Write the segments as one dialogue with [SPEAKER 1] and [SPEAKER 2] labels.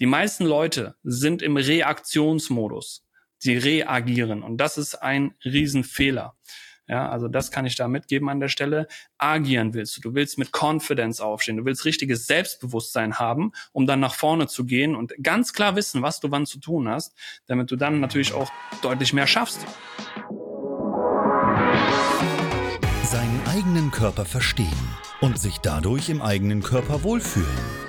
[SPEAKER 1] Die meisten Leute sind im Reaktionsmodus. Sie reagieren und das ist ein Riesenfehler. Ja, also das kann ich da mitgeben an der Stelle. Agieren willst du. Du willst mit Confidence aufstehen. Du willst richtiges Selbstbewusstsein haben, um dann nach vorne zu gehen und ganz klar wissen, was du wann zu tun hast, damit du dann natürlich auch deutlich mehr schaffst.
[SPEAKER 2] Seinen eigenen Körper verstehen und sich dadurch im eigenen Körper wohlfühlen.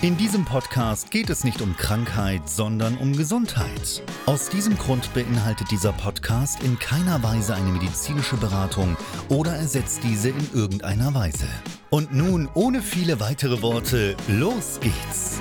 [SPEAKER 2] In diesem Podcast geht es nicht um Krankheit, sondern um Gesundheit. Aus diesem Grund beinhaltet dieser Podcast in keiner Weise eine medizinische Beratung oder ersetzt diese in irgendeiner Weise. Und nun, ohne viele weitere Worte, los geht's!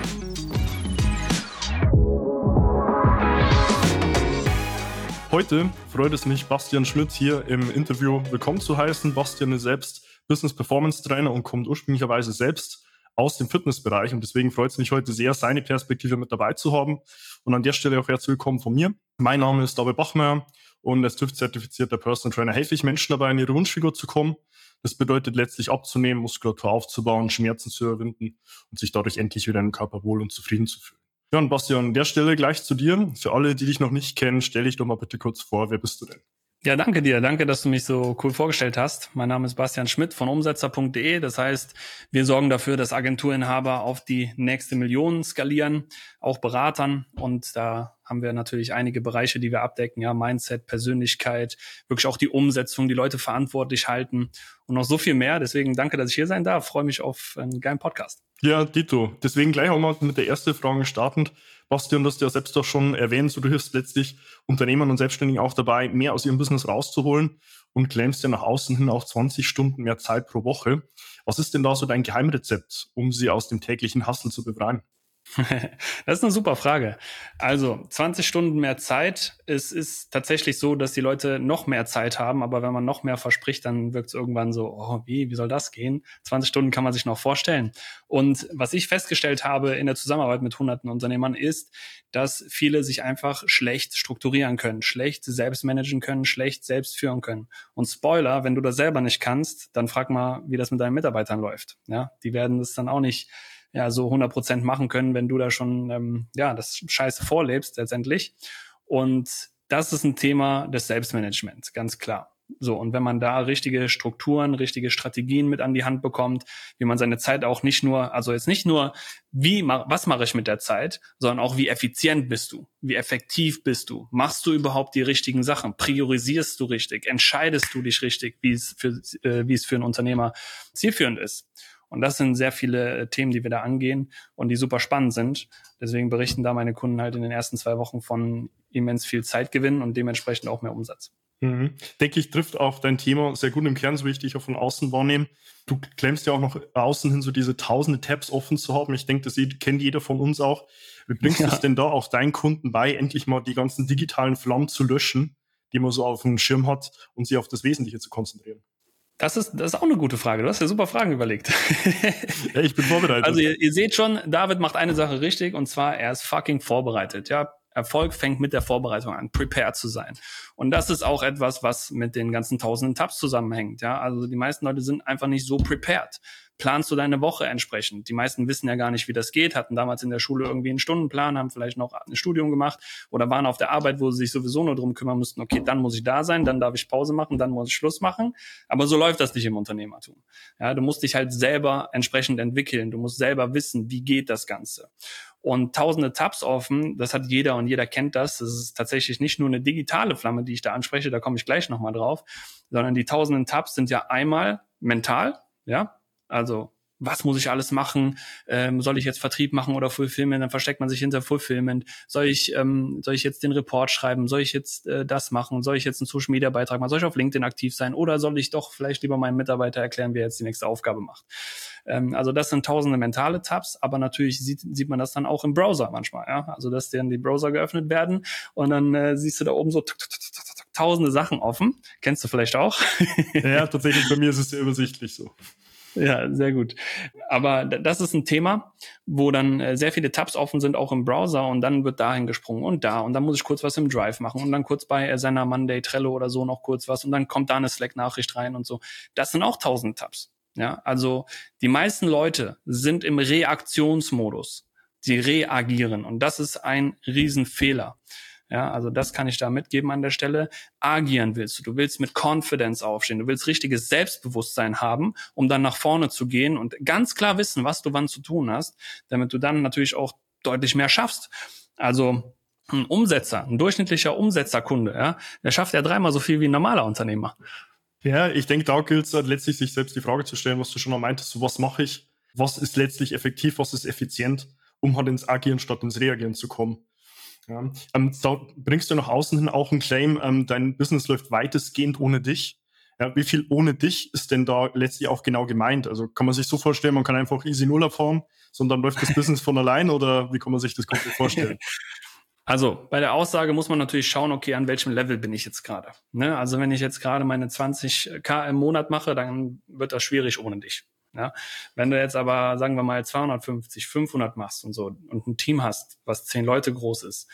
[SPEAKER 3] Heute freut es mich, Bastian Schmidt hier im Interview willkommen zu heißen. Bastian ist selbst Business Performance Trainer und kommt ursprünglicherweise selbst aus dem Fitnessbereich. Und deswegen freut es mich heute sehr, seine Perspektive mit dabei zu haben. Und an der Stelle auch herzlich willkommen von mir. Mein Name ist David Bachmeier und als TÜV-zertifizierter Personal Trainer helfe ich Menschen dabei, in ihre Wunschfigur zu kommen. Das bedeutet letztlich abzunehmen, Muskulatur aufzubauen, Schmerzen zu überwinden und sich dadurch endlich wieder im Körper wohl und zufrieden zu fühlen. Ja, und Bastian, an der Stelle gleich zu dir. Für alle, die dich noch nicht kennen, stell dich doch mal bitte kurz vor. Wer bist du denn?
[SPEAKER 1] Ja, danke dir. Danke, dass du mich so cool vorgestellt hast. Mein Name ist Bastian Schmidt von umsetzer.de. Das heißt, wir sorgen dafür, dass Agenturinhaber auf die nächste Million skalieren, auch Beratern. Und da haben wir natürlich einige Bereiche, die wir abdecken. Ja, Mindset, Persönlichkeit, wirklich auch die Umsetzung, die Leute verantwortlich halten und noch so viel mehr. Deswegen danke, dass ich hier sein darf. Freue mich auf einen geilen Podcast.
[SPEAKER 3] Ja, Dito. Deswegen gleich auch mal mit der ersten Frage startend. Bastian, du hast ja selbst doch schon erwähnt, so du hilfst letztlich Unternehmern und Selbstständigen auch dabei, mehr aus ihrem Business rauszuholen und claimst ja nach außen hin auch 20 Stunden mehr Zeit pro Woche. Was ist denn da so dein Geheimrezept, um sie aus dem täglichen Hustle zu befreien?
[SPEAKER 1] das ist eine super Frage. Also 20 Stunden mehr Zeit. Es ist tatsächlich so, dass die Leute noch mehr Zeit haben, aber wenn man noch mehr verspricht, dann wirkt es irgendwann so, oh, wie, wie soll das gehen? 20 Stunden kann man sich noch vorstellen. Und was ich festgestellt habe in der Zusammenarbeit mit hunderten Unternehmern ist, dass viele sich einfach schlecht strukturieren können, schlecht selbst managen können, schlecht selbst führen können. Und Spoiler, wenn du das selber nicht kannst, dann frag mal, wie das mit deinen Mitarbeitern läuft. Ja, die werden das dann auch nicht ja so 100 Prozent machen können, wenn du da schon ähm, ja das Scheiße vorlebst letztendlich. Und das ist ein Thema des Selbstmanagements, ganz klar. So, und wenn man da richtige Strukturen, richtige Strategien mit an die Hand bekommt, wie man seine Zeit auch nicht nur, also jetzt nicht nur, wie, was mache ich mit der Zeit, sondern auch, wie effizient bist du, wie effektiv bist du, machst du überhaupt die richtigen Sachen, priorisierst du richtig, entscheidest du dich richtig, wie es für, äh, wie es für einen Unternehmer zielführend ist. Und das sind sehr viele äh, Themen, die wir da angehen und die super spannend sind. Deswegen berichten da meine Kunden halt in den ersten zwei Wochen von immens viel Zeitgewinn und dementsprechend auch mehr Umsatz.
[SPEAKER 3] Mhm. Denke ich, trifft auch dein Thema sehr gut im Kern, so wie ich dich auch von außen wahrnehme. Du klemmst ja auch noch außen hin so diese tausende Tabs offen zu haben. Ich denke, das kennt jeder von uns auch. Wie bringst ja. du es denn da auch deinen Kunden bei, endlich mal die ganzen digitalen Flammen zu löschen, die man so auf dem Schirm hat und sich auf das Wesentliche zu konzentrieren?
[SPEAKER 1] Das ist, das ist auch eine gute Frage. Du hast ja super Fragen überlegt.
[SPEAKER 3] ja, ich bin vorbereitet.
[SPEAKER 1] Also ihr, ihr seht schon, David macht eine Sache richtig und zwar, er ist fucking vorbereitet. Ja, Erfolg fängt mit der Vorbereitung an, prepared zu sein. Und das ist auch etwas, was mit den ganzen tausenden Tabs zusammenhängt. Ja, also die meisten Leute sind einfach nicht so prepared. Planst du deine Woche entsprechend. Die meisten wissen ja gar nicht, wie das geht, hatten damals in der Schule irgendwie einen Stundenplan, haben vielleicht noch ein Studium gemacht oder waren auf der Arbeit, wo sie sich sowieso nur drum kümmern müssten, okay, dann muss ich da sein, dann darf ich Pause machen, dann muss ich Schluss machen. Aber so läuft das nicht im Unternehmertum. Ja, du musst dich halt selber entsprechend entwickeln. Du musst selber wissen, wie geht das Ganze und tausende Tabs offen. Das hat jeder und jeder kennt das. Das ist tatsächlich nicht nur eine digitale Flamme, die ich da anspreche, da komme ich gleich nochmal drauf, sondern die tausenden Tabs sind ja einmal mental, ja, also was muss ich alles machen? Ähm, soll ich jetzt Vertrieb machen oder Fulfillment? Dann versteckt man sich hinter Fulfillment. Soll ich, ähm, soll ich jetzt den Report schreiben? Soll ich jetzt äh, das machen? Soll ich jetzt einen Social Media Beitrag machen? Soll ich auf LinkedIn aktiv sein? Oder soll ich doch vielleicht lieber meinem Mitarbeiter erklären, wie er jetzt die nächste Aufgabe macht? Ähm, also das sind tausende mentale Tabs, aber natürlich sieht, sieht man das dann auch im Browser manchmal. Ja? Also dass dann die Browser geöffnet werden und dann äh, siehst du da oben so tausende Sachen offen. Kennst du vielleicht auch?
[SPEAKER 3] ja, tatsächlich bei mir ist es sehr übersichtlich so.
[SPEAKER 1] Ja, sehr gut. Aber das ist ein Thema, wo dann äh, sehr viele Tabs offen sind, auch im Browser, und dann wird dahin gesprungen und da. Und dann muss ich kurz was im Drive machen und dann kurz bei Asana, Monday, Trello oder so noch kurz was und dann kommt da eine Slack-Nachricht rein und so. Das sind auch tausend Tabs. Ja, also die meisten Leute sind im Reaktionsmodus. Sie reagieren und das ist ein Riesenfehler. Ja, also das kann ich da mitgeben an der Stelle. Agieren willst du. Du willst mit Confidence aufstehen. Du willst richtiges Selbstbewusstsein haben, um dann nach vorne zu gehen und ganz klar wissen, was du wann zu tun hast, damit du dann natürlich auch deutlich mehr schaffst. Also ein Umsetzer, ein durchschnittlicher Umsetzerkunde, ja, der schafft ja dreimal so viel wie ein normaler Unternehmer.
[SPEAKER 3] Ja, ich denke, da gilt es halt letztlich, sich selbst die Frage zu stellen, was du schon mal meintest, was mache ich, was ist letztlich effektiv, was ist effizient, um halt ins Agieren statt ins Reagieren zu kommen. Ja. Ähm, da bringst du nach außen hin auch einen Claim, ähm, dein Business läuft weitestgehend ohne dich. Ja, wie viel ohne dich ist denn da letztlich auch genau gemeint? Also kann man sich so vorstellen, man kann einfach easy Null erfahren, sondern läuft das Business von allein oder wie kann man sich das komplett vorstellen?
[SPEAKER 1] Also bei der Aussage muss man natürlich schauen, okay, an welchem Level bin ich jetzt gerade. Ne? Also wenn ich jetzt gerade meine 20k im Monat mache, dann wird das schwierig ohne dich. Ja? Wenn du jetzt aber, sagen wir mal, 250, 500 machst und so und ein Team hast, was zehn Leute groß ist,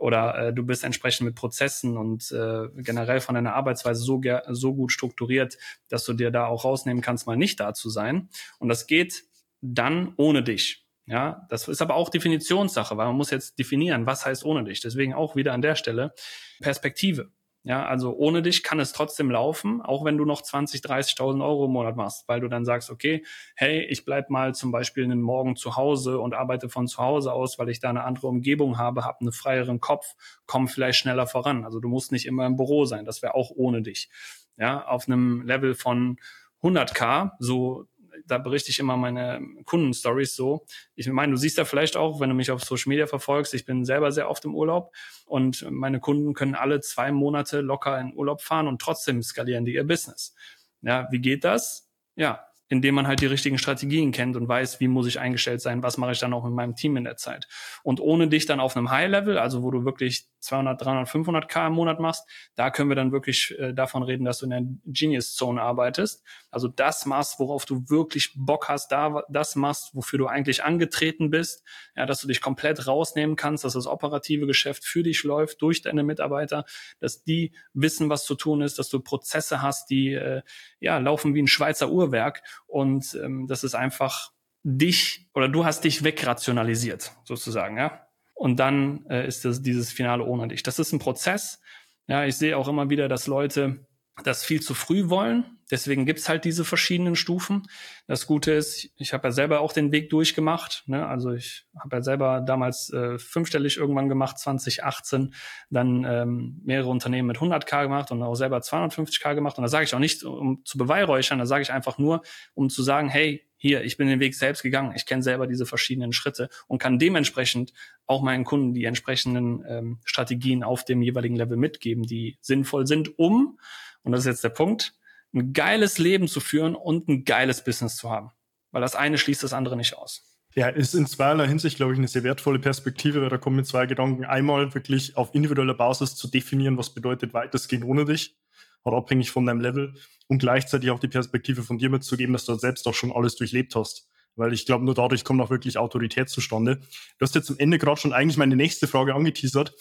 [SPEAKER 1] oder äh, du bist entsprechend mit Prozessen und äh, generell von deiner Arbeitsweise so, so gut strukturiert, dass du dir da auch rausnehmen kannst, mal nicht da zu sein. Und das geht dann ohne dich. Ja, das ist aber auch Definitionssache, weil man muss jetzt definieren, was heißt ohne dich. Deswegen auch wieder an der Stelle Perspektive. Ja, also ohne dich kann es trotzdem laufen, auch wenn du noch 20, 30.000 Euro im Monat machst, weil du dann sagst, okay, hey, ich bleib mal zum Beispiel einen Morgen zu Hause und arbeite von zu Hause aus, weil ich da eine andere Umgebung habe, habe einen freieren Kopf, komme vielleicht schneller voran. Also du musst nicht immer im Büro sein, das wäre auch ohne dich. Ja, auf einem Level von 100k, so da berichte ich immer meine Kundenstories so. Ich meine, du siehst ja vielleicht auch, wenn du mich auf Social Media verfolgst, ich bin selber sehr oft im Urlaub und meine Kunden können alle zwei Monate locker in Urlaub fahren und trotzdem skalieren die ihr Business. Ja, wie geht das? Ja, indem man halt die richtigen Strategien kennt und weiß, wie muss ich eingestellt sein, was mache ich dann auch mit meinem Team in der Zeit. Und ohne dich dann auf einem High-Level, also wo du wirklich 200, 300, 500 K im Monat machst, da können wir dann wirklich äh, davon reden, dass du in der Genius-Zone arbeitest. Also das machst, worauf du wirklich Bock hast, da das machst, wofür du eigentlich angetreten bist, ja, dass du dich komplett rausnehmen kannst, dass das operative Geschäft für dich läuft, durch deine Mitarbeiter, dass die wissen, was zu tun ist, dass du Prozesse hast, die äh, ja laufen wie ein Schweizer Uhrwerk und ähm, das ist einfach dich oder du hast dich wegrationalisiert sozusagen, ja. Und dann äh, ist das dieses Finale ohne dich. Das ist ein Prozess. Ja, ich sehe auch immer wieder, dass Leute das viel zu früh wollen. Deswegen gibt's halt diese verschiedenen Stufen. Das Gute ist, ich habe ja selber auch den Weg durchgemacht. Ne? Also ich habe ja selber damals äh, fünfstellig irgendwann gemacht, 2018, dann ähm, mehrere Unternehmen mit 100k gemacht und auch selber 250k gemacht. Und da sage ich auch nicht, um zu beweihräuchern, da sage ich einfach nur, um zu sagen, hey, hier, ich bin den Weg selbst gegangen, ich kenne selber diese verschiedenen Schritte und kann dementsprechend auch meinen Kunden die entsprechenden ähm, Strategien auf dem jeweiligen Level mitgeben, die sinnvoll sind, um und das ist jetzt der Punkt, ein geiles Leben zu führen und ein geiles Business zu haben. Weil das eine schließt das andere nicht aus.
[SPEAKER 3] Ja, ist in zweierlei Hinsicht, glaube ich, eine sehr wertvolle Perspektive, weil da kommen mit zwei Gedanken. Einmal wirklich auf individueller Basis zu definieren, was bedeutet weitestgehend ohne dich, oder abhängig von deinem Level und gleichzeitig auch die Perspektive von dir mitzugeben, dass du selbst auch schon alles durchlebt hast. Weil ich glaube, nur dadurch kommt auch wirklich Autorität zustande. Du hast jetzt am Ende gerade schon eigentlich meine nächste Frage angeteasert,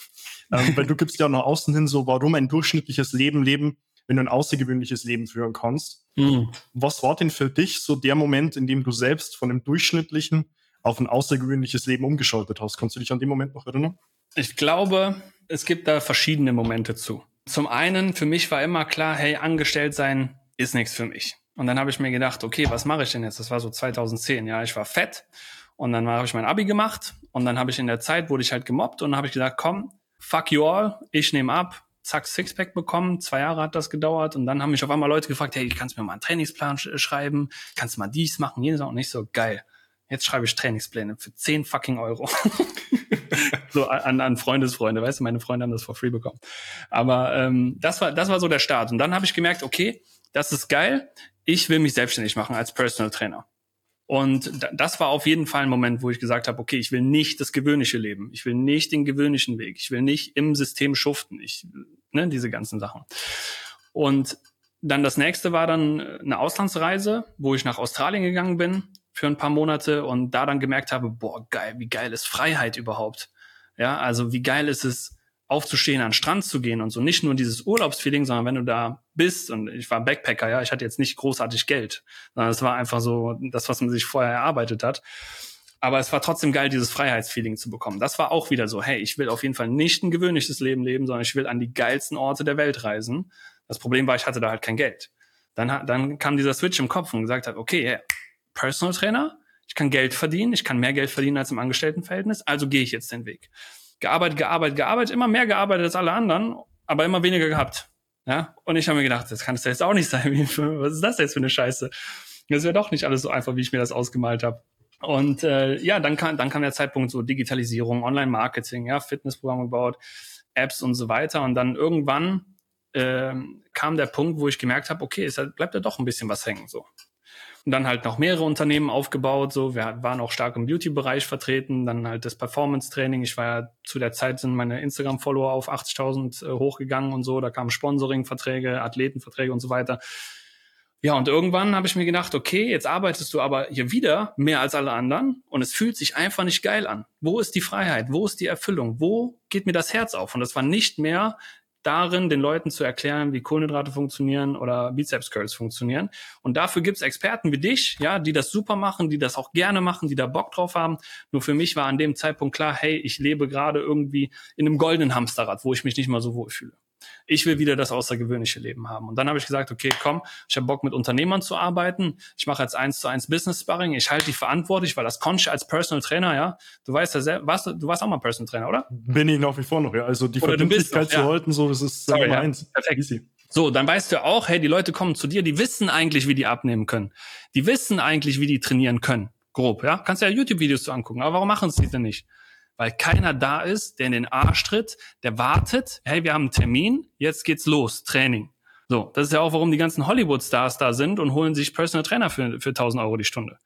[SPEAKER 3] ähm, weil du gibst ja nach außen hin so, warum ein durchschnittliches Leben leben wenn du ein außergewöhnliches Leben führen kannst. Mhm. Was war denn für dich so der Moment, in dem du selbst von einem durchschnittlichen auf ein außergewöhnliches Leben umgeschaltet hast? Kannst du dich an den Moment noch erinnern?
[SPEAKER 1] Ich glaube, es gibt da verschiedene Momente zu. Zum einen, für mich war immer klar, hey, angestellt sein ist nichts für mich. Und dann habe ich mir gedacht, okay, was mache ich denn jetzt? Das war so 2010, ja, ich war fett und dann habe ich mein Abi gemacht und dann habe ich in der Zeit, wurde ich halt gemobbt und dann habe ich gesagt, komm, fuck you all, ich nehme ab, zack, Sixpack bekommen, zwei Jahre hat das gedauert und dann haben mich auf einmal Leute gefragt, hey, kannst du mir mal einen Trainingsplan sch schreiben, kannst du mal dies machen, jenes und nicht so, geil. Jetzt schreibe ich Trainingspläne für 10 fucking Euro. so an, an Freundesfreunde, weißt du, meine Freunde haben das for free bekommen. Aber ähm, das war das war so der Start. Und dann habe ich gemerkt, okay, das ist geil. Ich will mich selbstständig machen als Personal Trainer. Und das war auf jeden Fall ein Moment, wo ich gesagt habe, okay, ich will nicht das gewöhnliche Leben. Ich will nicht den gewöhnlichen Weg. Ich will nicht im System schuften. Ich, ne, diese ganzen Sachen. Und dann das nächste war dann eine Auslandsreise, wo ich nach Australien gegangen bin für ein paar Monate und da dann gemerkt habe, boah, geil, wie geil ist Freiheit überhaupt? Ja, also wie geil ist es, aufzustehen, an den Strand zu gehen und so. Nicht nur dieses Urlaubsfeeling, sondern wenn du da bist und ich war Backpacker, ja, ich hatte jetzt nicht großartig Geld, sondern es war einfach so das, was man sich vorher erarbeitet hat. Aber es war trotzdem geil, dieses Freiheitsfeeling zu bekommen. Das war auch wieder so, hey, ich will auf jeden Fall nicht ein gewöhnliches Leben leben, sondern ich will an die geilsten Orte der Welt reisen. Das Problem war, ich hatte da halt kein Geld. Dann, dann kam dieser Switch im Kopf und gesagt hat, okay, yeah, Personal Trainer, ich kann Geld verdienen, ich kann mehr Geld verdienen als im Angestelltenverhältnis, also gehe ich jetzt den Weg. Gearbeitet, gearbeitet, gearbeitet, immer mehr gearbeitet als alle anderen, aber immer weniger gehabt. Ja, und ich habe mir gedacht, das kann es jetzt auch nicht sein. Was ist das jetzt für eine Scheiße? Das wäre doch nicht alles so einfach, wie ich mir das ausgemalt habe. Und äh, ja, dann kam, dann kam der Zeitpunkt so Digitalisierung, Online-Marketing, ja, Fitnessprogramm gebaut, Apps und so weiter. Und dann irgendwann äh, kam der Punkt, wo ich gemerkt habe, okay, es bleibt ja doch ein bisschen was hängen. So, und dann halt noch mehrere Unternehmen aufgebaut. So, wir waren auch stark im Beauty-Bereich vertreten. Dann halt das Performance-Training. Ich war ja zu der Zeit sind meine Instagram-Follower auf 80.000 äh, hochgegangen und so. Da kamen Sponsoring-Verträge, Athletenverträge und so weiter. Ja, und irgendwann habe ich mir gedacht, okay, jetzt arbeitest du aber hier wieder mehr als alle anderen und es fühlt sich einfach nicht geil an. Wo ist die Freiheit? Wo ist die Erfüllung? Wo geht mir das Herz auf? Und das war nicht mehr darin, den Leuten zu erklären, wie Kohlenhydrate funktionieren oder Bizeps Curls funktionieren. Und dafür gibt's Experten wie dich, ja, die das super machen, die das auch gerne machen, die da Bock drauf haben. Nur für mich war an dem Zeitpunkt klar, hey, ich lebe gerade irgendwie in einem goldenen Hamsterrad, wo ich mich nicht mal so wohl fühle ich will wieder das außergewöhnliche Leben haben. Und dann habe ich gesagt, okay, komm, ich habe Bock mit Unternehmern zu arbeiten. Ich mache jetzt eins zu eins Business Sparring. Ich halte die verantwortlich, weil das konnte ich als Personal Trainer, ja. Du weißt ja selber, warst, du warst auch mal Personal Trainer, oder?
[SPEAKER 3] Bin ich nach wie vor noch, ja. Also die Verbindlichkeit zu halten, so, das ist
[SPEAKER 1] Sorry, ja. eins. Perfekt. Easy. So, dann weißt du auch, hey, die Leute kommen zu dir, die wissen eigentlich, wie die abnehmen können. Die wissen eigentlich, wie die trainieren können. Grob, ja. Kannst ja YouTube-Videos zu angucken. Aber warum machen sie denn nicht? Weil keiner da ist, der in den Arsch tritt, der wartet, hey, wir haben einen Termin, jetzt geht's los, Training. So, das ist ja auch, warum die ganzen Hollywood-Stars da sind und holen sich Personal Trainer für, für 1000 Euro die Stunde.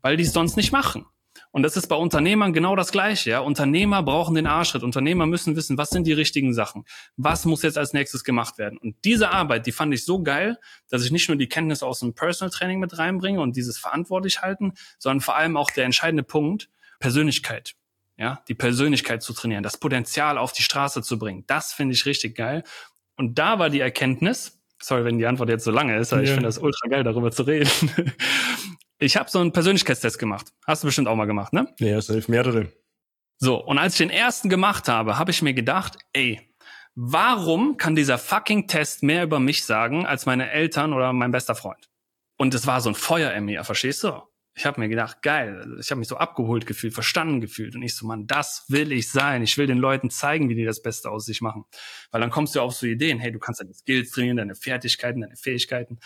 [SPEAKER 1] Weil die es sonst nicht machen. Und das ist bei Unternehmern genau das Gleiche. Ja? Unternehmer brauchen den Arschtritt. Unternehmer müssen wissen, was sind die richtigen Sachen? Was muss jetzt als nächstes gemacht werden? Und diese Arbeit, die fand ich so geil, dass ich nicht nur die Kenntnis aus dem Personal Training mit reinbringe und dieses verantwortlich halten, sondern vor allem auch der entscheidende Punkt, Persönlichkeit ja, die Persönlichkeit zu trainieren, das Potenzial auf die Straße zu bringen. Das finde ich richtig geil. Und da war die Erkenntnis, sorry, wenn die Antwort jetzt so lange ist, aber ja. ich finde das ultra geil, darüber zu reden. Ich habe so einen Persönlichkeitstest gemacht. Hast du bestimmt auch mal gemacht, ne?
[SPEAKER 3] Ja, es hilft mehrere.
[SPEAKER 1] So, und als ich den ersten gemacht habe, habe ich mir gedacht, ey, warum kann dieser fucking Test mehr über mich sagen als meine Eltern oder mein bester Freund? Und es war so ein Feuer in mir, verstehst du? Ich habe mir gedacht, geil, ich habe mich so abgeholt gefühlt, verstanden gefühlt. Und ich so, man, das will ich sein. Ich will den Leuten zeigen, wie die das Beste aus sich machen. Weil dann kommst du auf so Ideen, hey, du kannst deine Skills trainieren, deine Fertigkeiten, deine Fähigkeiten.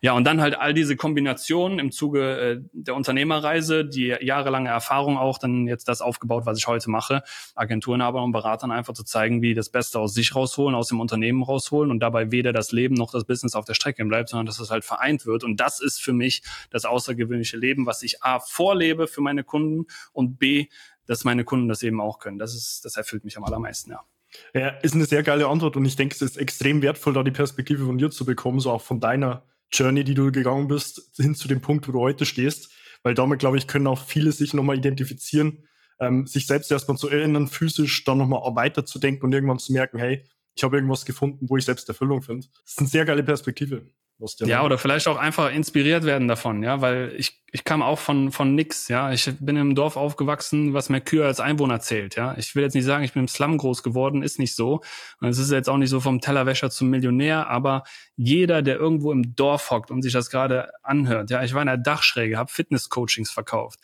[SPEAKER 1] Ja, und dann halt all diese Kombinationen im Zuge äh, der Unternehmerreise, die jahrelange Erfahrung auch, dann jetzt das aufgebaut, was ich heute mache, Agenturenhaber und Beratern einfach zu zeigen, wie das Beste aus sich rausholen, aus dem Unternehmen rausholen und dabei weder das Leben noch das Business auf der Strecke bleibt, sondern dass es halt vereint wird. Und das ist für mich das außergewöhnliche Leben, was ich A vorlebe für meine Kunden und B, dass meine Kunden das eben auch können. Das ist, das erfüllt mich am allermeisten, ja.
[SPEAKER 3] Ja, ist eine sehr geile Antwort und ich denke, es ist extrem wertvoll, da die Perspektive von dir zu bekommen, so auch von deiner Journey, die du gegangen bist, hin zu dem Punkt, wo du heute stehst. Weil damit, glaube ich, können auch viele sich nochmal identifizieren, ähm, sich selbst erstmal zu erinnern, physisch dann nochmal weiterzudenken und irgendwann zu merken, hey, ich habe irgendwas gefunden, wo ich selbst Erfüllung finde. Das ist eine sehr geile Perspektive.
[SPEAKER 1] Ja, oder vielleicht auch einfach inspiriert werden davon, ja, weil ich, ich kam auch von, von nix, ja. Ich bin im Dorf aufgewachsen, was mehr Kühe als Einwohner zählt, ja. Ich will jetzt nicht sagen, ich bin im Slum groß geworden, ist nicht so. Und es ist jetzt auch nicht so vom Tellerwäscher zum Millionär, aber jeder, der irgendwo im Dorf hockt und sich das gerade anhört, ja, ich war in der Dachschräge, habe Fitness-Coachings verkauft.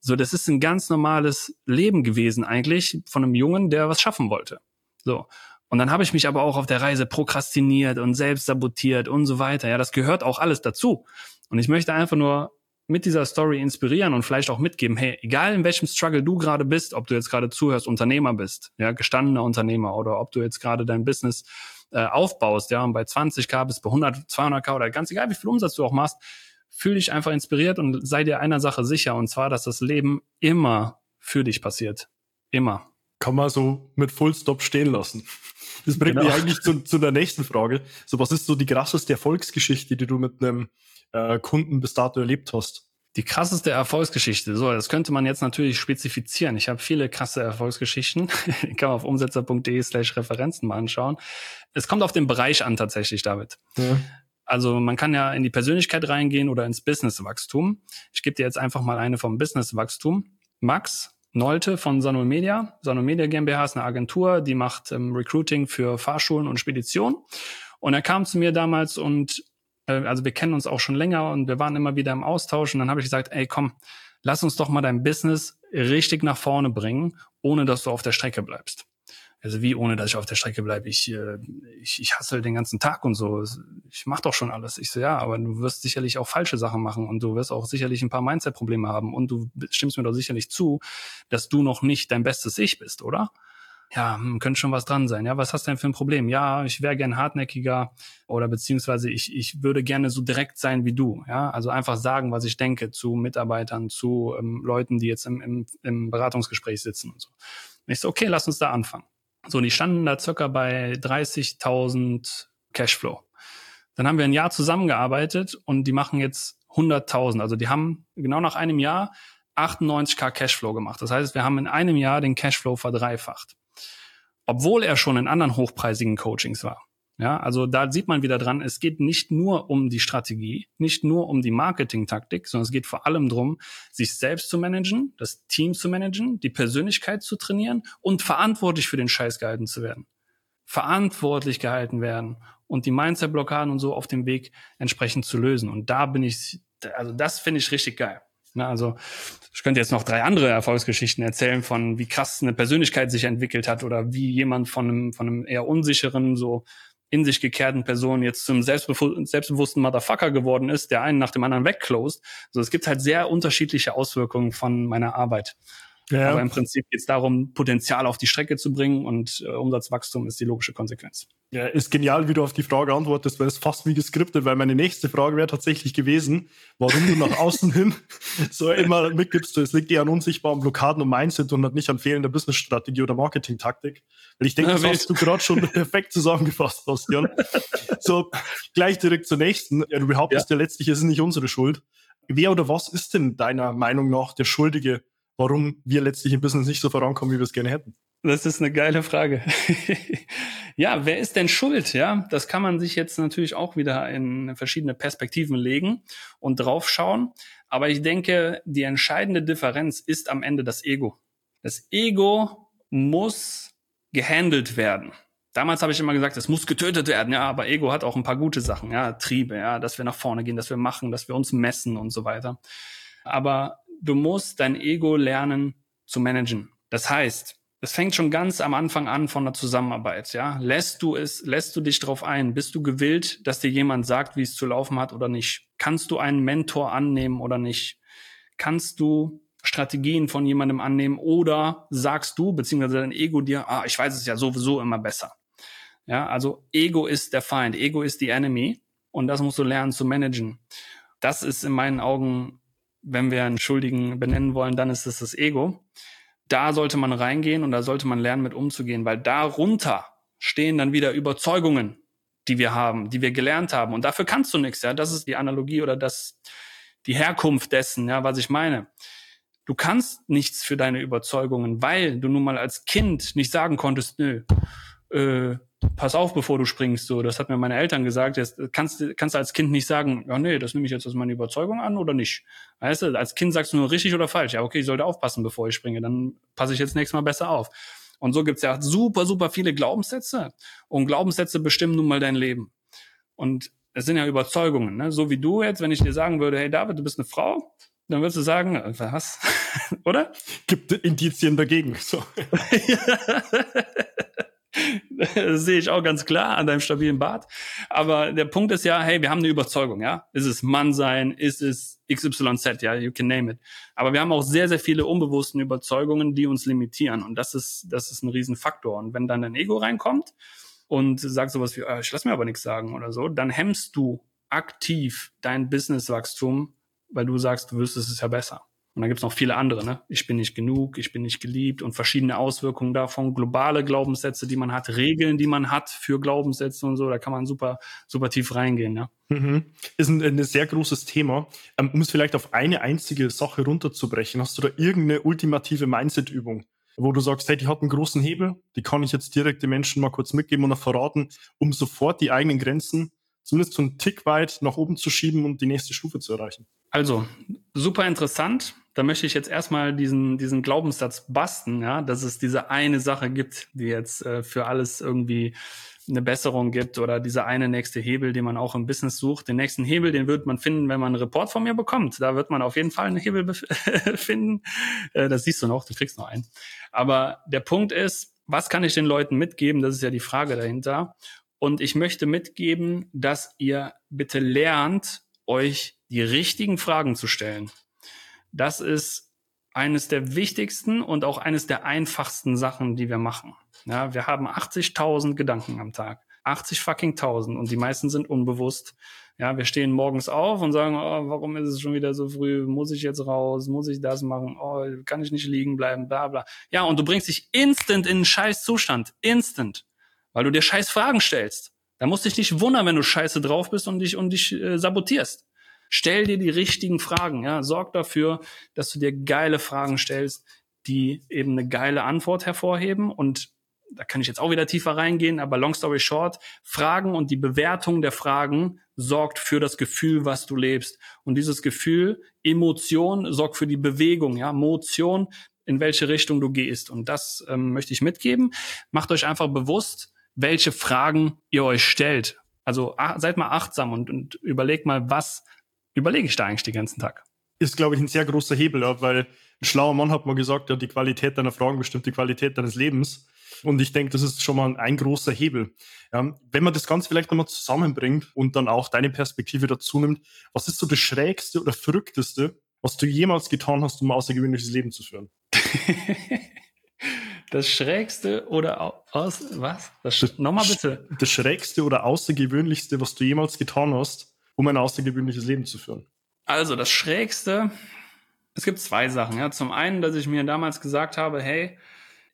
[SPEAKER 1] So, das ist ein ganz normales Leben gewesen eigentlich von einem Jungen, der was schaffen wollte. So. Und dann habe ich mich aber auch auf der Reise prokrastiniert und selbst sabotiert und so weiter. Ja, das gehört auch alles dazu. Und ich möchte einfach nur mit dieser Story inspirieren und vielleicht auch mitgeben, hey, egal in welchem Struggle du gerade bist, ob du jetzt gerade zuhörst, Unternehmer bist, ja, gestandener Unternehmer oder ob du jetzt gerade dein Business äh, aufbaust, ja, und bei 20k bis bei 100, 200k oder ganz egal, wie viel Umsatz du auch machst, fühl dich einfach inspiriert und sei dir einer Sache sicher, und zwar, dass das Leben immer für dich passiert. Immer.
[SPEAKER 3] Kann man so mit Fullstop stehen lassen. Das bringt genau. mich eigentlich zu, zu der nächsten Frage. So, was ist so die krasseste Erfolgsgeschichte, die du mit einem äh, Kunden bis dato erlebt hast?
[SPEAKER 1] Die krasseste Erfolgsgeschichte. So, das könnte man jetzt natürlich spezifizieren. Ich habe viele krasse Erfolgsgeschichten. Die kann man auf umsetzer.de slash Referenzen mal anschauen. Es kommt auf den Bereich an tatsächlich, David. Ja. Also man kann ja in die Persönlichkeit reingehen oder ins Businesswachstum. Ich gebe dir jetzt einfach mal eine vom Businesswachstum. Max Nolte von Sanol Media. Sanol Media GmbH ist eine Agentur, die macht ähm, Recruiting für Fahrschulen und Speditionen. Und er kam zu mir damals und äh, also wir kennen uns auch schon länger und wir waren immer wieder im Austausch. Und dann habe ich gesagt, ey, komm, lass uns doch mal dein Business richtig nach vorne bringen, ohne dass du auf der Strecke bleibst. Also wie ohne, dass ich auf der Strecke bleibe? Ich, äh, ich, ich hassel den ganzen Tag und so. Ich mach doch schon alles. Ich so, ja, aber du wirst sicherlich auch falsche Sachen machen und du wirst auch sicherlich ein paar Mindset-Probleme haben und du stimmst mir doch sicherlich zu, dass du noch nicht dein bestes Ich bist, oder? Ja, hm, könnte schon was dran sein. Ja, was hast du denn für ein Problem? Ja, ich wäre gern hartnäckiger oder beziehungsweise ich, ich würde gerne so direkt sein wie du. Ja, also einfach sagen, was ich denke zu Mitarbeitern, zu ähm, Leuten, die jetzt im, im, im Beratungsgespräch sitzen und so. Und ich so, okay, lass uns da anfangen. So, die standen da circa bei 30.000 Cashflow. Dann haben wir ein Jahr zusammengearbeitet und die machen jetzt 100.000. Also die haben genau nach einem Jahr 98k Cashflow gemacht. Das heißt, wir haben in einem Jahr den Cashflow verdreifacht. Obwohl er schon in anderen hochpreisigen Coachings war. Ja, also da sieht man wieder dran, es geht nicht nur um die Strategie, nicht nur um die Marketingtaktik, sondern es geht vor allem darum, sich selbst zu managen, das Team zu managen, die Persönlichkeit zu trainieren und verantwortlich für den Scheiß gehalten zu werden. Verantwortlich gehalten werden und die Mindset-Blockaden und so auf dem Weg entsprechend zu lösen. Und da bin ich, also das finde ich richtig geil. Na, also ich könnte jetzt noch drei andere Erfolgsgeschichten erzählen von wie krass eine Persönlichkeit sich entwickelt hat oder wie jemand von einem, von einem eher unsicheren, so in sich gekehrten Person jetzt zum selbstbewussten Motherfucker geworden ist, der einen nach dem anderen wegclosed. Also es gibt halt sehr unterschiedliche Auswirkungen von meiner Arbeit. Ja. Aber im Prinzip geht es darum, Potenzial auf die Strecke zu bringen und äh, Umsatzwachstum ist die logische Konsequenz.
[SPEAKER 3] Ja, ist genial, wie du auf die Frage antwortest, weil es fast wie geskriptet, weil meine nächste Frage wäre tatsächlich gewesen, warum du nach außen hin so immer mitgibst, es liegt eher an unsichtbaren Blockaden und Mindset und nicht an fehlender Businessstrategie oder Marketingtaktik. Weil ich denke, das hast du gerade schon perfekt zusammengefasst, Bastian. so, gleich direkt zur nächsten. Ja, du behauptest ja, ja letztlich, es ist nicht unsere Schuld. Wer oder was ist denn deiner Meinung nach der Schuldige warum wir letztlich im Business nicht so vorankommen, wie wir es gerne hätten?
[SPEAKER 1] Das ist eine geile Frage. ja, wer ist denn schuld? Ja, das kann man sich jetzt natürlich auch wieder in verschiedene Perspektiven legen und draufschauen. Aber ich denke, die entscheidende Differenz ist am Ende das Ego. Das Ego muss gehandelt werden. Damals habe ich immer gesagt, es muss getötet werden, ja, aber Ego hat auch ein paar gute Sachen, ja, Triebe, ja, dass wir nach vorne gehen, dass wir machen, dass wir uns messen und so weiter. Aber du musst dein Ego lernen zu managen. Das heißt, es fängt schon ganz am Anfang an von der Zusammenarbeit, ja. Lässt du es, lässt du dich drauf ein? Bist du gewillt, dass dir jemand sagt, wie es zu laufen hat oder nicht? Kannst du einen Mentor annehmen oder nicht? Kannst du Strategien von jemandem annehmen oder sagst du, beziehungsweise dein Ego dir, ah, ich weiß es ja sowieso immer besser. Ja, also Ego ist der Feind, Ego ist die Enemy und das musst du lernen zu managen. Das ist in meinen Augen wenn wir einen Schuldigen benennen wollen, dann ist es das Ego. Da sollte man reingehen und da sollte man lernen, mit umzugehen, weil darunter stehen dann wieder Überzeugungen, die wir haben, die wir gelernt haben. Und dafür kannst du nichts, ja. Das ist die Analogie oder das, die Herkunft dessen, ja, was ich meine. Du kannst nichts für deine Überzeugungen, weil du nun mal als Kind nicht sagen konntest, nö, äh, pass auf, bevor du springst. So, das hat mir meine Eltern gesagt. Jetzt kannst, kannst du als Kind nicht sagen, ja, nee, das nehme ich jetzt als meine Überzeugung an oder nicht. Weißt du, als Kind sagst du nur richtig oder falsch. Ja, okay, ich sollte aufpassen, bevor ich springe. Dann passe ich jetzt nächstes Mal besser auf. Und so gibt's ja super, super viele Glaubenssätze. Und Glaubenssätze bestimmen nun mal dein Leben. Und es sind ja Überzeugungen. Ne? So wie du jetzt, wenn ich dir sagen würde, hey David, du bist eine Frau, dann würdest du sagen, äh, was? Oder?
[SPEAKER 3] Gibt Indizien dagegen. So.
[SPEAKER 1] das sehe ich auch ganz klar an deinem stabilen Bart. Aber der Punkt ist ja, hey, wir haben eine Überzeugung, ja. Ist es Mann sein? Ist es XYZ? Ja, you can name it. Aber wir haben auch sehr, sehr viele unbewussten Überzeugungen, die uns limitieren. Und das ist, das ist ein Riesenfaktor. Und wenn dann dein Ego reinkommt und sagt sowas wie, äh, ich lass mir aber nichts sagen oder so, dann hemmst du aktiv dein Businesswachstum, weil du sagst, du wüsstest es ja besser. Und dann gibt's noch viele andere, ne? Ich bin nicht genug, ich bin nicht geliebt und verschiedene Auswirkungen davon, globale Glaubenssätze, die man hat, Regeln, die man hat für Glaubenssätze und so, da kann man super, super tief reingehen, ja.
[SPEAKER 3] Mhm. Ist ein, ein sehr großes Thema. Ähm, um es vielleicht auf eine einzige Sache runterzubrechen, hast du da irgendeine ultimative Mindset-Übung, wo du sagst, hey, die hat einen großen Hebel, die kann ich jetzt direkt den Menschen mal kurz mitgeben und verraten, um sofort die eigenen Grenzen zumindest so einen Tick weit nach oben zu schieben und die nächste Stufe zu erreichen?
[SPEAKER 1] Also, super interessant. Da möchte ich jetzt erstmal diesen, diesen Glaubenssatz basten, ja, dass es diese eine Sache gibt, die jetzt äh, für alles irgendwie eine Besserung gibt oder dieser eine nächste Hebel, den man auch im Business sucht. Den nächsten Hebel, den wird man finden, wenn man einen Report von mir bekommt. Da wird man auf jeden Fall einen Hebel finden. Äh, das siehst du noch, du kriegst noch einen. Aber der Punkt ist, was kann ich den Leuten mitgeben? Das ist ja die Frage dahinter. Und ich möchte mitgeben, dass ihr bitte lernt, euch die richtigen Fragen zu stellen. Das ist eines der wichtigsten und auch eines der einfachsten Sachen, die wir machen. Ja, wir haben 80.000 Gedanken am Tag. 80 fucking 1000 und die meisten sind unbewusst. Ja, wir stehen morgens auf und sagen, oh, warum ist es schon wieder so früh? Muss ich jetzt raus? Muss ich das machen? Oh, kann ich nicht liegen bleiben? Bla bla. Ja, und du bringst dich instant in einen scheiß Zustand. Instant. Weil du dir scheiß Fragen stellst. Da musst du dich nicht wundern, wenn du scheiße drauf bist und dich, und dich äh, sabotierst. Stell dir die richtigen Fragen, ja. Sorg dafür, dass du dir geile Fragen stellst, die eben eine geile Antwort hervorheben und da kann ich jetzt auch wieder tiefer reingehen, aber long story short, Fragen und die Bewertung der Fragen sorgt für das Gefühl, was du lebst. Und dieses Gefühl, Emotion sorgt für die Bewegung, ja, Motion, in welche Richtung du gehst. Und das ähm, möchte ich mitgeben. Macht euch einfach bewusst, welche Fragen ihr euch stellt. Also seid mal achtsam und, und überlegt mal, was überlege ich da eigentlich den ganzen Tag?
[SPEAKER 3] Ist, glaube ich, ein sehr großer Hebel, weil ein schlauer Mann hat mal gesagt, ja, die Qualität deiner Fragen bestimmt die Qualität deines Lebens. Und ich denke, das ist schon mal ein großer Hebel. Ja, wenn man das Ganze vielleicht nochmal zusammenbringt und dann auch deine Perspektive dazu nimmt, was ist so das Schrägste oder Verrückteste, was du jemals getan hast, um ein außergewöhnliches Leben zu führen?
[SPEAKER 1] das Schrägste oder aus was? Das, nochmal bitte.
[SPEAKER 3] Das Schrägste oder Außergewöhnlichste, was du jemals getan hast, um ein außergewöhnliches Leben zu führen?
[SPEAKER 1] Also das Schrägste, es gibt zwei Sachen. Ja. Zum einen, dass ich mir damals gesagt habe, hey,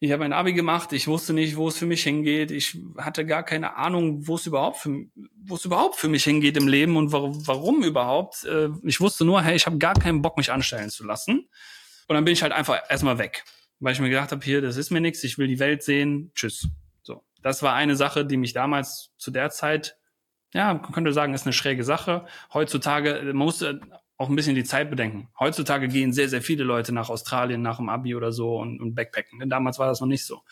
[SPEAKER 1] ich habe ein Abi gemacht, ich wusste nicht, wo es für mich hingeht, ich hatte gar keine Ahnung, wo es überhaupt für, wo es überhaupt für mich hingeht im Leben und warum, warum überhaupt. Äh, ich wusste nur, hey, ich habe gar keinen Bock, mich anstellen zu lassen. Und dann bin ich halt einfach erstmal weg, weil ich mir gedacht habe, hier, das ist mir nichts, ich will die Welt sehen, tschüss. So, das war eine Sache, die mich damals zu der Zeit ja, man könnte sagen, ist eine schräge Sache. Heutzutage, man muss äh, auch ein bisschen die Zeit bedenken. Heutzutage gehen sehr, sehr viele Leute nach Australien nach dem Abi oder so und, und Backpacken. Denn damals war das noch nicht so.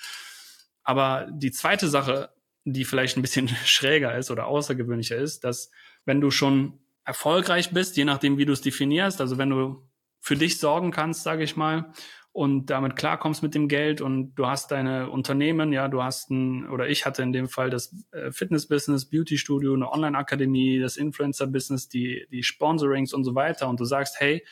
[SPEAKER 1] Aber die zweite Sache, die vielleicht ein bisschen schräger ist oder außergewöhnlicher ist, dass wenn du schon erfolgreich bist, je nachdem, wie du es definierst, also wenn du für dich sorgen kannst, sage ich mal, und damit klarkommst mit dem Geld und du hast deine Unternehmen, ja, du hast ein, oder ich hatte in dem Fall das äh, Fitness-Business, Beauty-Studio, eine Online-Akademie, das Influencer-Business, die, die Sponsorings und so weiter und du sagst, hey,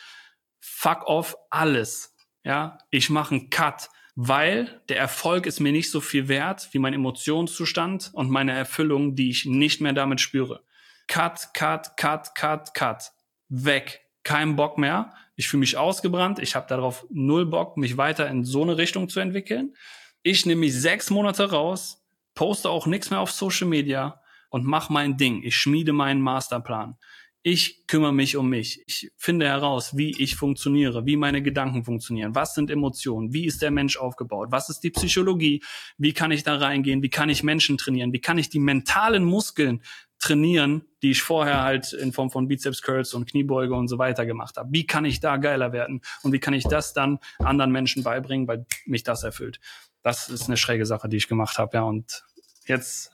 [SPEAKER 1] fuck off alles, ja, ich mache einen Cut, weil der Erfolg ist mir nicht so viel wert wie mein Emotionszustand und meine Erfüllung, die ich nicht mehr damit spüre. Cut, cut, cut, cut, cut. Weg. Kein Bock mehr ich fühle mich ausgebrannt, ich habe darauf null Bock, mich weiter in so eine Richtung zu entwickeln. Ich nehme mich sechs Monate raus, poste auch nichts mehr auf Social Media und mache mein Ding. Ich schmiede meinen Masterplan. Ich kümmere mich um mich. Ich finde heraus, wie ich funktioniere, wie meine Gedanken funktionieren. Was sind Emotionen? Wie ist der Mensch aufgebaut? Was ist die Psychologie? Wie kann ich da reingehen? Wie kann ich Menschen trainieren? Wie kann ich die mentalen Muskeln trainieren, die ich vorher halt in Form von Bizeps Curls und Kniebeuge und so weiter gemacht habe. Wie kann ich da geiler werden und wie kann ich das dann anderen Menschen beibringen, weil mich das erfüllt. Das ist eine schräge Sache, die ich gemacht habe, ja und jetzt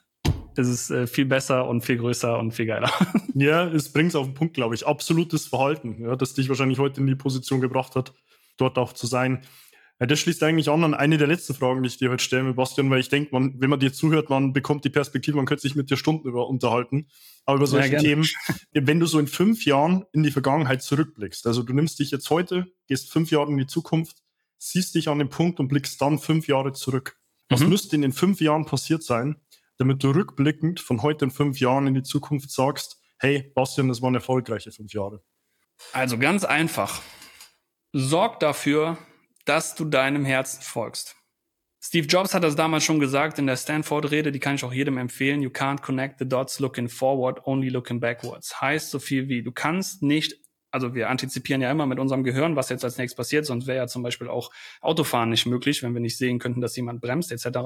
[SPEAKER 1] ist es äh, viel besser und viel größer und viel geiler.
[SPEAKER 3] Ja, es bringt es auf den Punkt, glaube ich. Absolutes Verhalten, ja, das dich wahrscheinlich heute in die Position gebracht hat, dort auch zu sein. Ja, das schließt eigentlich an an eine der letzten Fragen, die ich dir heute stellen will, Bastian, weil ich denke, man, wenn man dir zuhört, man bekommt die Perspektive, man könnte sich mit dir Stunden über unterhalten. Aber über solche ja, Themen, wenn du so in fünf Jahren in die Vergangenheit zurückblickst, also du nimmst dich jetzt heute, gehst fünf Jahre in die Zukunft, siehst dich an dem Punkt und blickst dann fünf Jahre zurück. Was mhm. müsste in den fünf Jahren passiert sein, damit du rückblickend von heute in fünf Jahren in die Zukunft sagst, hey, Bastian, das waren erfolgreiche fünf Jahre?
[SPEAKER 1] Also ganz einfach. Sorg dafür, dass du deinem Herzen folgst. Steve Jobs hat das damals schon gesagt in der Stanford-Rede, die kann ich auch jedem empfehlen. You can't connect the dots looking forward, only looking backwards. Heißt so viel wie, du kannst nicht, also wir antizipieren ja immer mit unserem Gehirn, was jetzt als nächstes passiert, sonst wäre ja zum Beispiel auch Autofahren nicht möglich, wenn wir nicht sehen könnten, dass jemand bremst etc.,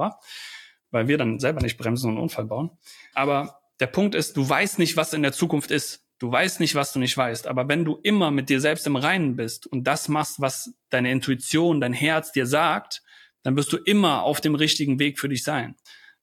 [SPEAKER 1] weil wir dann selber nicht bremsen und einen Unfall bauen. Aber der Punkt ist, du weißt nicht, was in der Zukunft ist. Du weißt nicht, was du nicht weißt. Aber wenn du immer mit dir selbst im Reinen bist und das machst, was deine Intuition, dein Herz dir sagt, dann wirst du immer auf dem richtigen Weg für dich sein.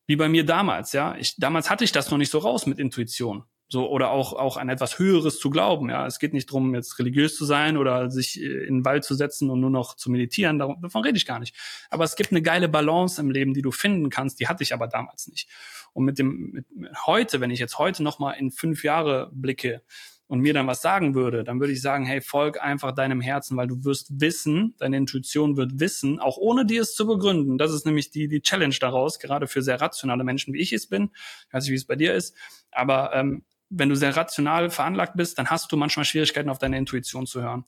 [SPEAKER 1] Wie bei mir damals, ja. Ich, damals hatte ich das noch nicht so raus mit Intuition so oder auch auch an etwas Höheres zu glauben. Ja, es geht nicht darum, jetzt religiös zu sein oder sich äh, in den Wald zu setzen und nur noch zu meditieren. Davon rede ich gar nicht. Aber es gibt eine geile Balance im Leben, die du finden kannst. Die hatte ich aber damals nicht. Und mit dem mit, heute, wenn ich jetzt heute noch mal in fünf Jahre blicke und mir dann was sagen würde, dann würde ich sagen, hey, folg einfach deinem Herzen, weil du wirst wissen, deine Intuition wird wissen, auch ohne dir es zu begründen. Das ist nämlich die, die Challenge daraus, gerade für sehr rationale Menschen, wie ich es bin. Ich weiß nicht, wie es bei dir ist. Aber ähm, wenn du sehr rational veranlagt bist, dann hast du manchmal Schwierigkeiten, auf deine Intuition zu hören.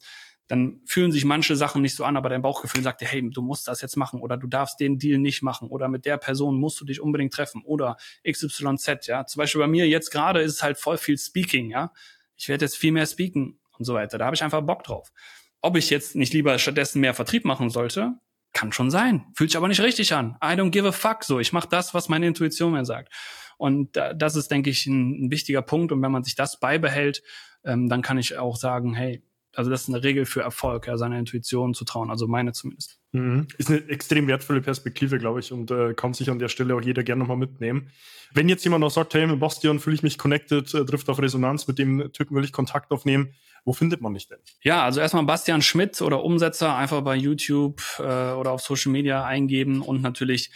[SPEAKER 1] Dann fühlen sich manche Sachen nicht so an, aber dein Bauchgefühl sagt dir, hey, du musst das jetzt machen oder du darfst den Deal nicht machen oder mit der Person musst du dich unbedingt treffen oder XYZ, ja. Zum Beispiel bei mir jetzt gerade ist es halt voll viel Speaking, ja. Ich werde jetzt viel mehr speaken und so weiter. Da habe ich einfach Bock drauf. Ob ich jetzt nicht lieber stattdessen mehr Vertrieb machen sollte, kann schon sein. Fühlt sich aber nicht richtig an. I don't give a fuck so. Ich mache das, was meine Intuition mir sagt. Und das ist, denke ich, ein, ein wichtiger Punkt. Und wenn man sich das beibehält, ähm, dann kann ich auch sagen, hey, also das ist eine Regel für Erfolg, ja, seiner Intuition zu trauen, also meine zumindest.
[SPEAKER 3] Mhm. Ist eine extrem wertvolle Perspektive, glaube ich, und äh, kann sich an der Stelle auch jeder gerne nochmal mitnehmen. Wenn jetzt jemand noch sagt, hey, mit Bastian fühle ich mich connected, äh, trifft auf Resonanz, mit dem Typen will ich Kontakt aufnehmen, wo findet man dich denn?
[SPEAKER 1] Ja, also erstmal Bastian Schmidt oder Umsetzer einfach bei YouTube äh, oder auf Social Media eingeben und natürlich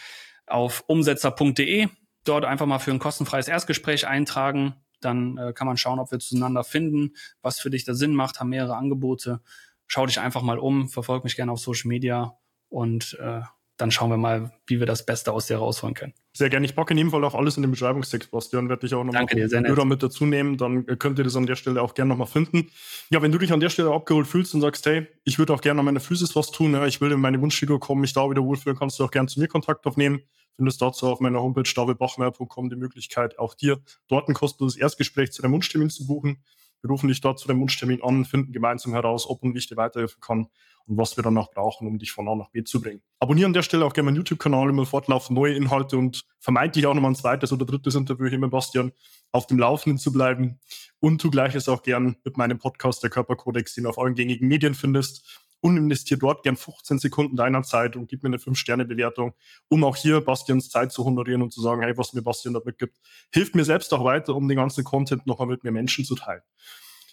[SPEAKER 1] auf umsetzer.de dort einfach mal für ein kostenfreies Erstgespräch eintragen. Dann äh, kann man schauen, ob wir zueinander finden, was für dich da Sinn macht, haben mehrere Angebote. Schau dich einfach mal um, verfolg mich gerne auf Social Media und äh, dann schauen wir mal, wie wir das Beste aus dir rausholen können.
[SPEAKER 3] Sehr gerne. Ich packe in jedem Fall auch alles in den Beschreibungstext, Bastian. Werde ich auch nochmal Hörer mit dazu nehmen. Dann könnt ihr das an der Stelle auch gerne nochmal finden. Ja, wenn du dich an der Stelle abgeholt fühlst und sagst, hey, ich würde auch gerne an meiner Physis was tun, ja, ich will in meine Wunschfigur kommen, mich da wieder wohlfühlen, kannst du auch gerne zu mir Kontakt aufnehmen. Findest dazu auf meiner Homepage davidbachmeier.com die Möglichkeit, auch dir dort ein kostenloses Erstgespräch zu deinem Wunschtermin zu buchen. Wir rufen dich dort zu deinem Wunschtermin an, finden gemeinsam heraus, ob und wie ich dir weiterhelfen kann und was wir dann auch brauchen, um dich von A nach B zu bringen. Abonniere an der Stelle auch gerne meinen YouTube-Kanal, immer fortlaufend neue Inhalte und vermeintlich auch nochmal ein zweites oder drittes Interview hier mit Bastian auf dem Laufenden zu bleiben. Und du gleiches auch gern mit meinem Podcast, der Körperkodex, den du auf allen gängigen Medien findest. Und investiere dort gern 15 Sekunden deiner Zeit und gib mir eine 5-Sterne-Bewertung, um auch hier Bastians Zeit zu honorieren und zu sagen, hey, was mir Bastian da mitgibt, hilft mir selbst auch weiter, um den ganzen Content nochmal mit mir Menschen zu teilen.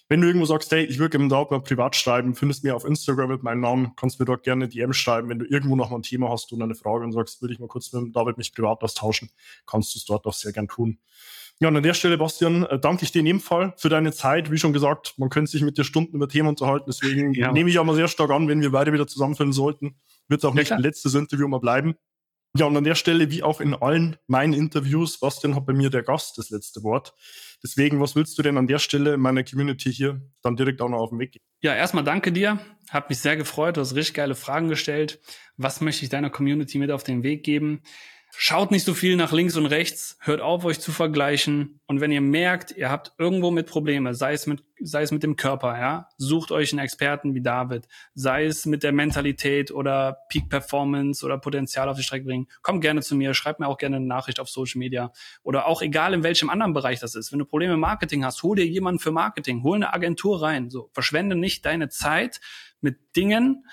[SPEAKER 3] Wenn du irgendwo sagst, hey, ich würde gerne da mal privat schreiben, findest mir auf Instagram mit meinem Namen, kannst mir dort gerne DM schreiben. Wenn du irgendwo noch mal ein Thema hast und eine Frage und sagst, würde ich mal kurz mit David mich privat austauschen, kannst du es dort auch sehr gern tun. Ja, und an der Stelle, Bastian, äh, danke ich dir in jedem Fall für deine Zeit. Wie schon gesagt, man könnte sich mit dir Stunden über Themen unterhalten. Deswegen ja. nehme ich auch mal sehr stark an, wenn wir beide wieder zusammenfinden sollten, wird es auch nicht ja, ein letztes Interview mal bleiben. Ja, und an der Stelle, wie auch in allen meinen Interviews, Bastian hat bei mir der Gast das letzte Wort. Deswegen, was willst du denn an der Stelle in meiner Community hier dann direkt auch noch auf den Weg geben?
[SPEAKER 1] Ja, erstmal danke dir. Hat mich sehr gefreut. Du hast richtig geile Fragen gestellt. Was möchte ich deiner Community mit auf den Weg geben? Schaut nicht so viel nach links und rechts, hört auf, euch zu vergleichen. Und wenn ihr merkt, ihr habt irgendwo mit Probleme, sei es mit, sei es mit dem Körper, ja, sucht euch einen Experten wie David, sei es mit der Mentalität oder Peak Performance oder Potenzial auf die Strecke bringen. Kommt gerne zu mir, schreibt mir auch gerne eine Nachricht auf Social Media oder auch egal in welchem anderen Bereich das ist. Wenn du Probleme im Marketing hast, hol dir jemanden für Marketing, hol eine Agentur rein. So, verschwende nicht deine Zeit mit Dingen,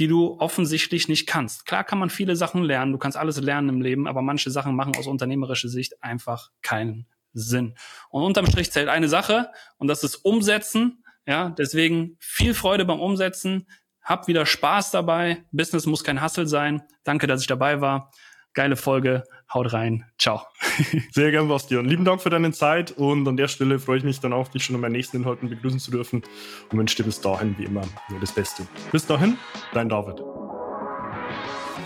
[SPEAKER 1] die du offensichtlich nicht kannst. Klar kann man viele Sachen lernen, du kannst alles lernen im Leben, aber manche Sachen machen aus unternehmerischer Sicht einfach keinen Sinn. Und unterm Strich zählt eine Sache und das ist Umsetzen. Ja, deswegen viel Freude beim Umsetzen. Hab wieder Spaß dabei. Business muss kein Hassel sein. Danke, dass ich dabei war. Geile Folge. Haut rein. Ciao.
[SPEAKER 3] Sehr gern, Bastian. Lieben Dank für deine Zeit und an der Stelle freue ich mich dann auch, dich schon in meinen nächsten Inhalten begrüßen zu dürfen und wünsche dir bis dahin wie immer nur das Beste. Bis dahin, dein David.